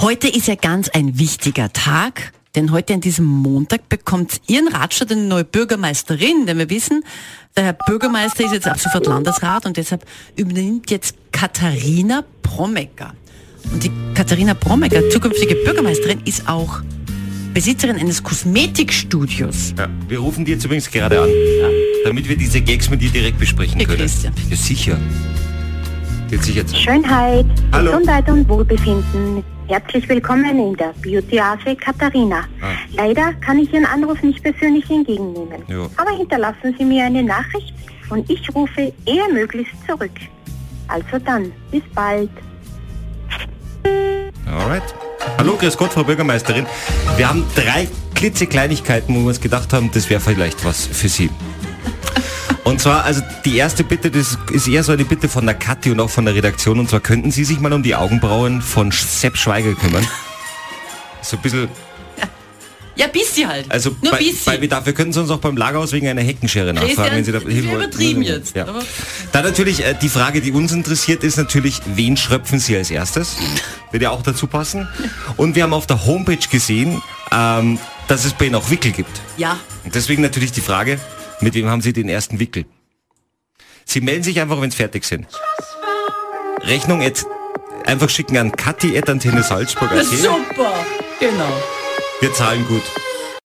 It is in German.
Heute ist ja ganz ein wichtiger Tag, denn heute an diesem Montag bekommt Ihren Ratstadt eine neue Bürgermeisterin, denn wir wissen, der Herr Bürgermeister ist jetzt ab sofort Landesrat und deshalb übernimmt jetzt Katharina Promecker. Und die Katharina Promecker, zukünftige Bürgermeisterin, ist auch Besitzerin eines Kosmetikstudios. Ja, wir rufen die jetzt übrigens gerade an, damit wir diese Gags mit dir direkt besprechen Ihr können. Christian. Ja, sicher. Wird sicher Zeit. Schönheit, Hallo. Gesundheit und Wohlbefinden. Herzlich willkommen in der Beauty Ase Katharina. Ah. Leider kann ich Ihren Anruf nicht persönlich entgegennehmen. Ja. Aber hinterlassen Sie mir eine Nachricht und ich rufe eher möglichst zurück. Also dann, bis bald. Alright. Hallo, grüß Gott, Frau Bürgermeisterin. Wir haben drei klitzekleinigkeiten, wo wir uns gedacht haben, das wäre vielleicht was für Sie. Und zwar, also die erste Bitte, das ist eher so eine Bitte von der Kathi und auch von der Redaktion. Und zwar könnten Sie sich mal um die Augenbrauen von Sepp Schweiger kümmern. So ein bisschen, Ja, bisschen halt. also Nur bei, bisschen. bei Bedarf. Wir könnten Sie uns auch beim Lagerhaus wegen einer Heckenschere nachfragen, wenn Sie da ist übertrieben jetzt. Ja. Dann natürlich äh, die Frage, die uns interessiert, ist natürlich, wen schröpfen Sie als erstes? Wird ja auch dazu passen. Und wir haben auf der Homepage gesehen, ähm, dass es bei Ihnen auch Wickel gibt. ja, Und deswegen natürlich die Frage, mit wem haben Sie den ersten Wickel? Sie melden sich einfach, wenn Sie fertig sind. Rechnung jetzt einfach schicken an Kathi Antenne Salzburg. super. Genau. Wir zahlen gut.